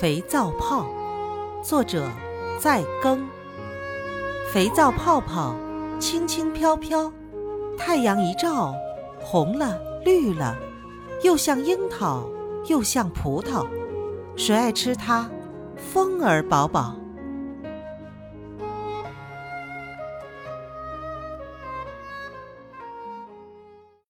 肥皂泡作者在更肥皂泡泡轻轻飘飘太阳一照红了绿了又像樱桃又像葡萄谁爱吃它？风儿饱饱。